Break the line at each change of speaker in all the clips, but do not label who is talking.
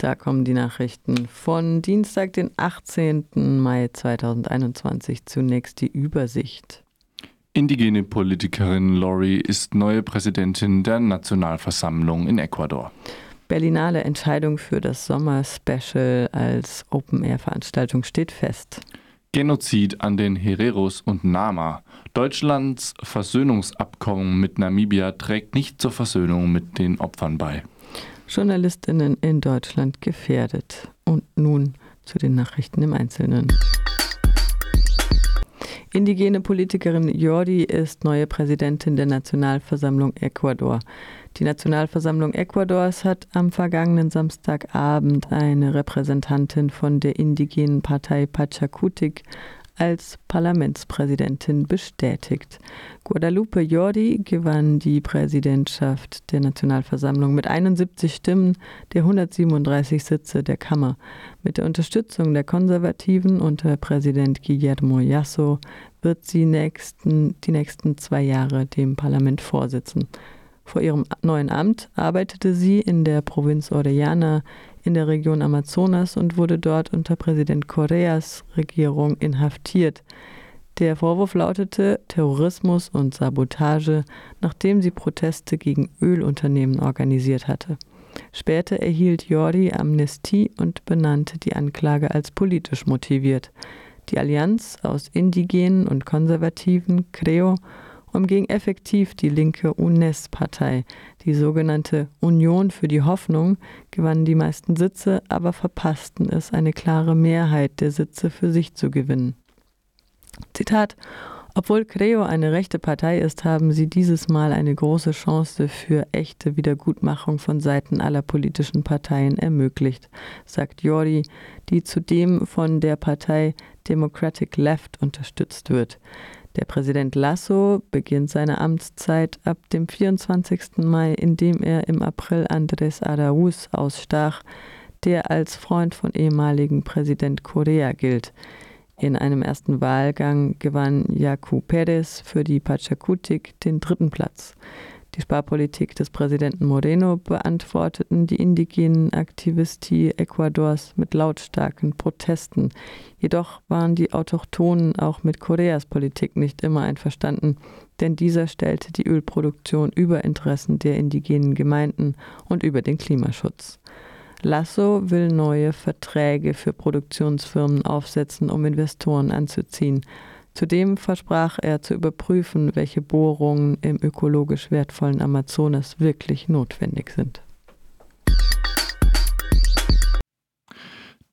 Da kommen die Nachrichten von Dienstag, den 18. Mai 2021. Zunächst die Übersicht.
Indigene Politikerin Lori ist neue Präsidentin der Nationalversammlung in Ecuador.
Berlinale Entscheidung für das Sommer-Special als Open-Air-Veranstaltung steht fest.
Genozid an den Hereros und Nama. Deutschlands Versöhnungsabkommen mit Namibia trägt nicht zur Versöhnung mit den Opfern bei.
Journalistinnen in Deutschland gefährdet. Und nun zu den Nachrichten im Einzelnen. Indigene Politikerin Jordi ist neue Präsidentin der Nationalversammlung Ecuador. Die Nationalversammlung Ecuadors hat am vergangenen Samstagabend eine Repräsentantin von der indigenen Partei Pachakutik als Parlamentspräsidentin bestätigt. Guadalupe Jordi gewann die Präsidentschaft der Nationalversammlung mit 71 Stimmen der 137 Sitze der Kammer. Mit der Unterstützung der Konservativen unter Präsident Guillermo Yasso wird sie nächsten, die nächsten zwei Jahre dem Parlament vorsitzen. Vor ihrem neuen Amt arbeitete sie in der Provinz Orellana in der Region Amazonas und wurde dort unter Präsident Correas Regierung inhaftiert. Der Vorwurf lautete Terrorismus und Sabotage, nachdem sie Proteste gegen Ölunternehmen organisiert hatte. Später erhielt Jordi Amnestie und benannte die Anklage als politisch motiviert. Die Allianz aus Indigenen und Konservativen, CREO, umging effektiv die linke UNES-Partei. Die sogenannte Union für die Hoffnung gewann die meisten Sitze, aber verpassten es, eine klare Mehrheit der Sitze für sich zu gewinnen. Zitat obwohl Creo eine rechte Partei ist, haben sie dieses Mal eine große Chance für echte Wiedergutmachung von Seiten aller politischen Parteien ermöglicht, sagt Jori, die zudem von der Partei Democratic Left unterstützt wird. Der Präsident Lasso beginnt seine Amtszeit ab dem 24. Mai, indem er im April Andrés Araúz ausstach, der als Freund von ehemaligen Präsident Correa gilt. In einem ersten Wahlgang gewann Jacu Pérez für die Pachakutik den dritten Platz. Die Sparpolitik des Präsidenten Moreno beantworteten die indigenen Aktivisti Ecuadors mit lautstarken Protesten. Jedoch waren die Autochtonen auch mit Koreas Politik nicht immer einverstanden, denn dieser stellte die Ölproduktion über Interessen der indigenen Gemeinden und über den Klimaschutz. Lasso will neue Verträge für Produktionsfirmen aufsetzen, um Investoren anzuziehen. Zudem versprach er zu überprüfen, welche Bohrungen im ökologisch wertvollen Amazonas wirklich notwendig sind.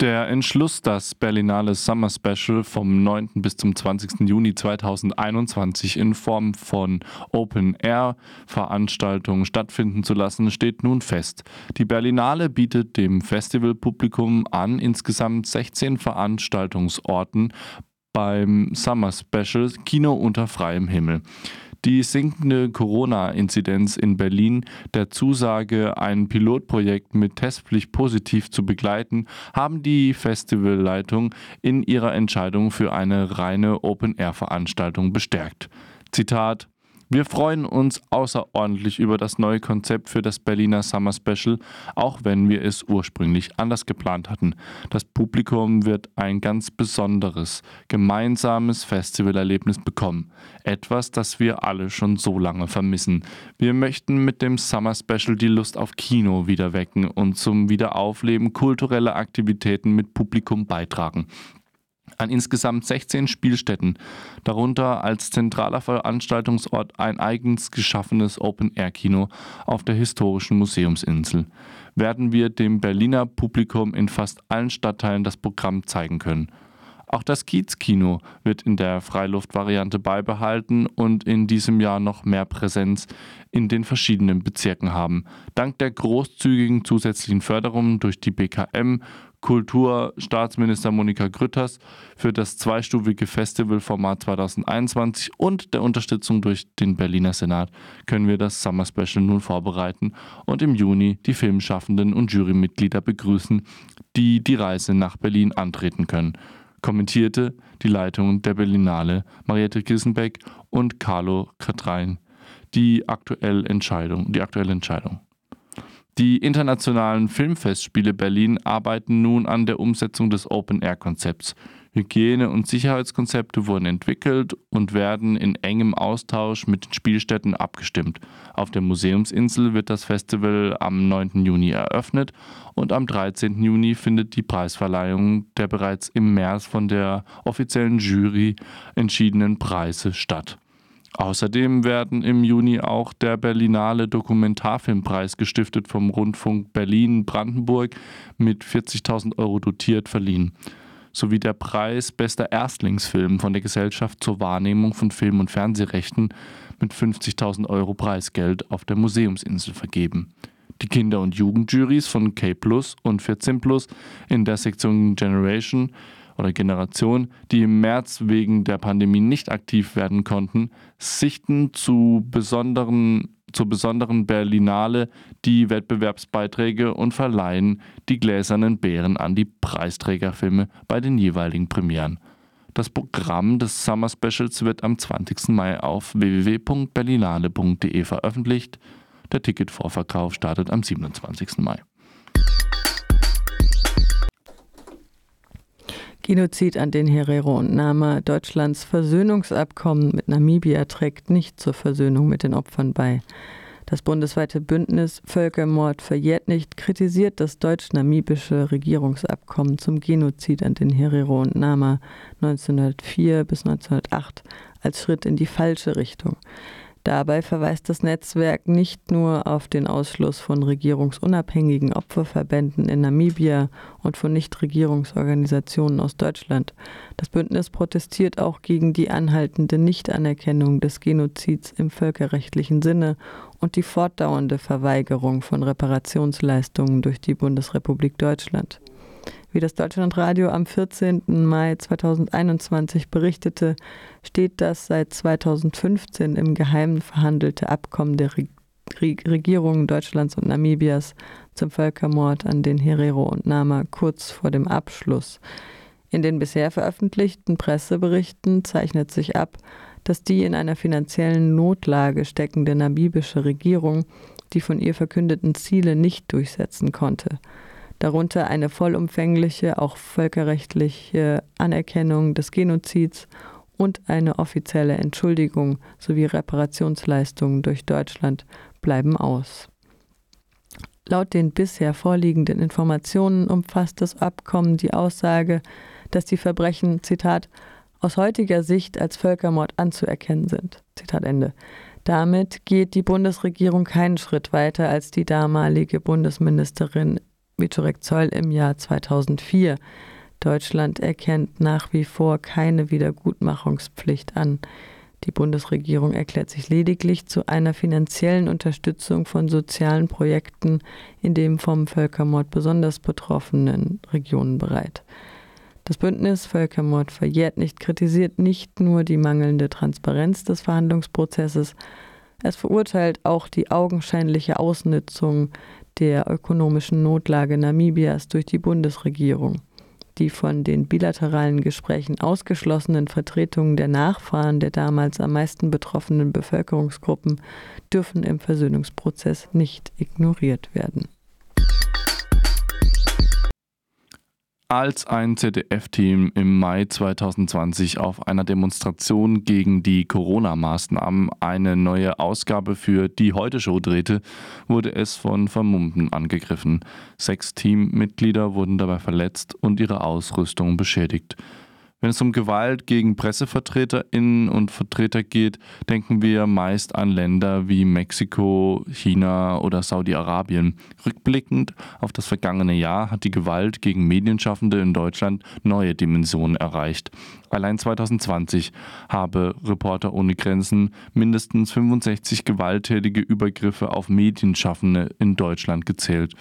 Der Entschluss, das Berlinale Summer Special vom 9. bis zum 20. Juni 2021 in Form von Open-Air-Veranstaltungen stattfinden zu lassen, steht nun fest. Die Berlinale bietet dem Festivalpublikum an, insgesamt 16 Veranstaltungsorten beim Summer Special Kino unter freiem Himmel. Die sinkende Corona-Inzidenz in Berlin, der Zusage, ein Pilotprojekt mit Testpflicht positiv zu begleiten, haben die Festivalleitung in ihrer Entscheidung für eine reine Open-Air-Veranstaltung bestärkt. Zitat wir freuen uns außerordentlich über das neue Konzept für das Berliner Summer Special, auch wenn wir es ursprünglich anders geplant hatten. Das Publikum wird ein ganz besonderes, gemeinsames Festivalerlebnis bekommen. Etwas, das wir alle schon so lange vermissen. Wir möchten mit dem Summer Special die Lust auf Kino wieder wecken und zum Wiederaufleben kultureller Aktivitäten mit Publikum beitragen an insgesamt 16 Spielstätten, darunter als zentraler Veranstaltungsort ein eigens geschaffenes Open-Air-Kino auf der historischen Museumsinsel, werden wir dem Berliner Publikum in fast allen Stadtteilen das Programm zeigen können. Auch das Kiezkino wird in der Freiluftvariante beibehalten und in diesem Jahr noch mehr Präsenz in den verschiedenen Bezirken haben. Dank der großzügigen zusätzlichen Förderung durch die BKM Kulturstaatsminister Monika Grütters für das zweistufige Festivalformat 2021 und der Unterstützung durch den Berliner Senat können wir das Summer Special nun vorbereiten und im Juni die Filmschaffenden und Jurymitglieder begrüßen, die die Reise nach Berlin antreten können. Kommentierte die Leitung der Berlinale Mariette Kissenbeck und Carlo Katrein die aktuelle Entscheidung, die aktuelle Entscheidung. Die internationalen Filmfestspiele Berlin arbeiten nun an der Umsetzung des Open-Air-Konzepts. Hygiene- und Sicherheitskonzepte wurden entwickelt und werden in engem Austausch mit den Spielstätten abgestimmt. Auf der Museumsinsel wird das Festival am 9. Juni eröffnet und am 13. Juni findet die Preisverleihung der bereits im März von der offiziellen Jury entschiedenen Preise statt. Außerdem werden im Juni auch der Berlinale Dokumentarfilmpreis gestiftet vom Rundfunk Berlin-Brandenburg mit 40.000 Euro dotiert verliehen sowie der Preis Bester Erstlingsfilm von der Gesellschaft zur Wahrnehmung von Film- und Fernsehrechten mit 50.000 Euro Preisgeld auf der Museumsinsel vergeben. Die Kinder- und Jugendjurys von K Plus und 14 Plus in der Sektion Generation oder Generation, die im März wegen der Pandemie nicht aktiv werden konnten, sichten zu besonderen zur besonderen Berlinale die Wettbewerbsbeiträge und verleihen die gläsernen Bären an die Preisträgerfilme bei den jeweiligen Premieren. Das Programm des Summer Specials wird am 20. Mai auf www.berlinale.de veröffentlicht. Der Ticketvorverkauf startet am 27. Mai.
Genozid an den Herero und Nama. Deutschlands Versöhnungsabkommen mit Namibia trägt nicht zur Versöhnung mit den Opfern bei. Das bundesweite Bündnis Völkermord verjährt nicht kritisiert das deutsch-namibische Regierungsabkommen zum Genozid an den Herero und Nama 1904 bis 1908 als Schritt in die falsche Richtung. Dabei verweist das Netzwerk nicht nur auf den Ausschluss von regierungsunabhängigen Opferverbänden in Namibia und von Nichtregierungsorganisationen aus Deutschland. Das Bündnis protestiert auch gegen die anhaltende Nichtanerkennung des Genozids im völkerrechtlichen Sinne und die fortdauernde Verweigerung von Reparationsleistungen durch die Bundesrepublik Deutschland. Wie das Deutschlandradio am 14. Mai 2021 berichtete, steht das seit 2015 im Geheimen verhandelte Abkommen der Re Re Regierungen Deutschlands und Namibias zum Völkermord an den Herero und Nama kurz vor dem Abschluss. In den bisher veröffentlichten Presseberichten zeichnet sich ab, dass die in einer finanziellen Notlage steckende namibische Regierung die von ihr verkündeten Ziele nicht durchsetzen konnte darunter eine vollumfängliche, auch völkerrechtliche Anerkennung des Genozids und eine offizielle Entschuldigung sowie Reparationsleistungen durch Deutschland bleiben aus. Laut den bisher vorliegenden Informationen umfasst das Abkommen die Aussage, dass die Verbrechen, Zitat, aus heutiger Sicht als Völkermord anzuerkennen sind. Zitat Ende. Damit geht die Bundesregierung keinen Schritt weiter als die damalige Bundesministerin Wiczorek Zoll im Jahr 2004. Deutschland erkennt nach wie vor keine Wiedergutmachungspflicht an. Die Bundesregierung erklärt sich lediglich zu einer finanziellen Unterstützung von sozialen Projekten in den vom Völkermord besonders betroffenen Regionen bereit. Das Bündnis Völkermord verjährt nicht kritisiert nicht nur die mangelnde Transparenz des Verhandlungsprozesses, es verurteilt auch die augenscheinliche Ausnutzung der ökonomischen Notlage Namibias durch die Bundesregierung. Die von den bilateralen Gesprächen ausgeschlossenen Vertretungen der Nachfahren der damals am meisten betroffenen Bevölkerungsgruppen dürfen im Versöhnungsprozess nicht ignoriert werden.
Als ein ZDF-Team im Mai 2020 auf einer Demonstration gegen die Corona-Maßnahmen eine neue Ausgabe für die Heute-Show drehte, wurde es von Vermummten angegriffen. Sechs Teammitglieder wurden dabei verletzt und ihre Ausrüstung beschädigt. Wenn es um Gewalt gegen Pressevertreterinnen und Vertreter geht, denken wir meist an Länder wie Mexiko, China oder Saudi-Arabien. Rückblickend auf das vergangene Jahr hat die Gewalt gegen Medienschaffende in Deutschland neue Dimensionen erreicht. Allein 2020 habe Reporter ohne Grenzen mindestens 65 gewalttätige Übergriffe auf Medienschaffende in Deutschland gezählt.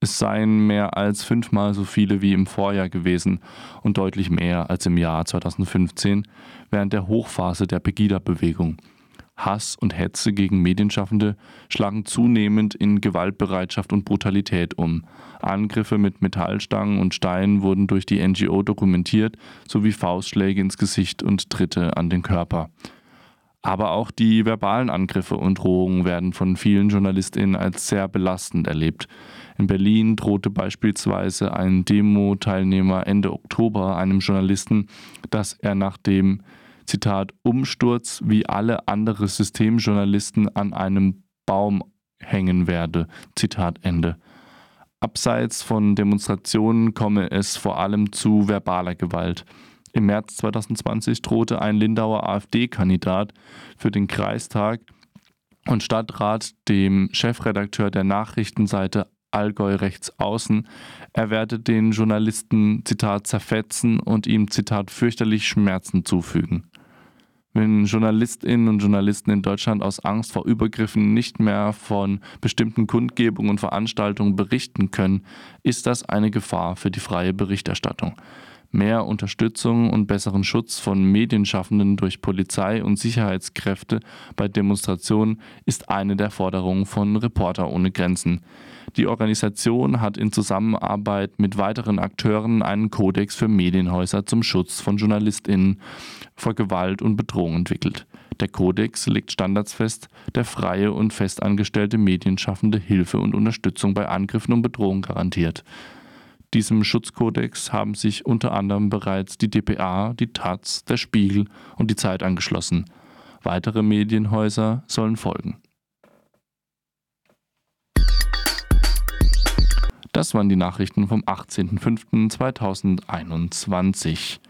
Es seien mehr als fünfmal so viele wie im Vorjahr gewesen und deutlich mehr als im Jahr 2015 während der Hochphase der Pegida-Bewegung. Hass und Hetze gegen Medienschaffende schlagen zunehmend in Gewaltbereitschaft und Brutalität um. Angriffe mit Metallstangen und Steinen wurden durch die NGO dokumentiert, sowie Faustschläge ins Gesicht und Tritte an den Körper. Aber auch die verbalen Angriffe und Drohungen werden von vielen JournalistInnen als sehr belastend erlebt. In Berlin drohte beispielsweise ein Demo-Teilnehmer Ende Oktober einem Journalisten, dass er nach dem Zitat Umsturz wie alle andere Systemjournalisten an einem Baum hängen werde. Zitat Ende. Abseits von Demonstrationen komme es vor allem zu verbaler Gewalt. Im März 2020 drohte ein Lindauer AfD-Kandidat für den Kreistag und Stadtrat dem Chefredakteur der Nachrichtenseite Allgäu rechts außen. Er werde den Journalisten, Zitat, zerfetzen und ihm, Zitat, fürchterlich Schmerzen zufügen. Wenn Journalistinnen und Journalisten in Deutschland aus Angst vor Übergriffen nicht mehr von bestimmten Kundgebungen und Veranstaltungen berichten können, ist das eine Gefahr für die freie Berichterstattung. Mehr Unterstützung und besseren Schutz von Medienschaffenden durch Polizei und Sicherheitskräfte bei Demonstrationen ist eine der Forderungen von Reporter ohne Grenzen. Die Organisation hat in Zusammenarbeit mit weiteren Akteuren einen Kodex für Medienhäuser zum Schutz von JournalistInnen vor Gewalt und Bedrohung entwickelt. Der Kodex legt Standards fest, der freie und festangestellte Medienschaffende Hilfe und Unterstützung bei Angriffen und Bedrohungen garantiert. Diesem Schutzkodex haben sich unter anderem bereits die dpa, die taz, der Spiegel und die Zeit angeschlossen. Weitere Medienhäuser sollen folgen. Das waren die Nachrichten vom 18.05.2021.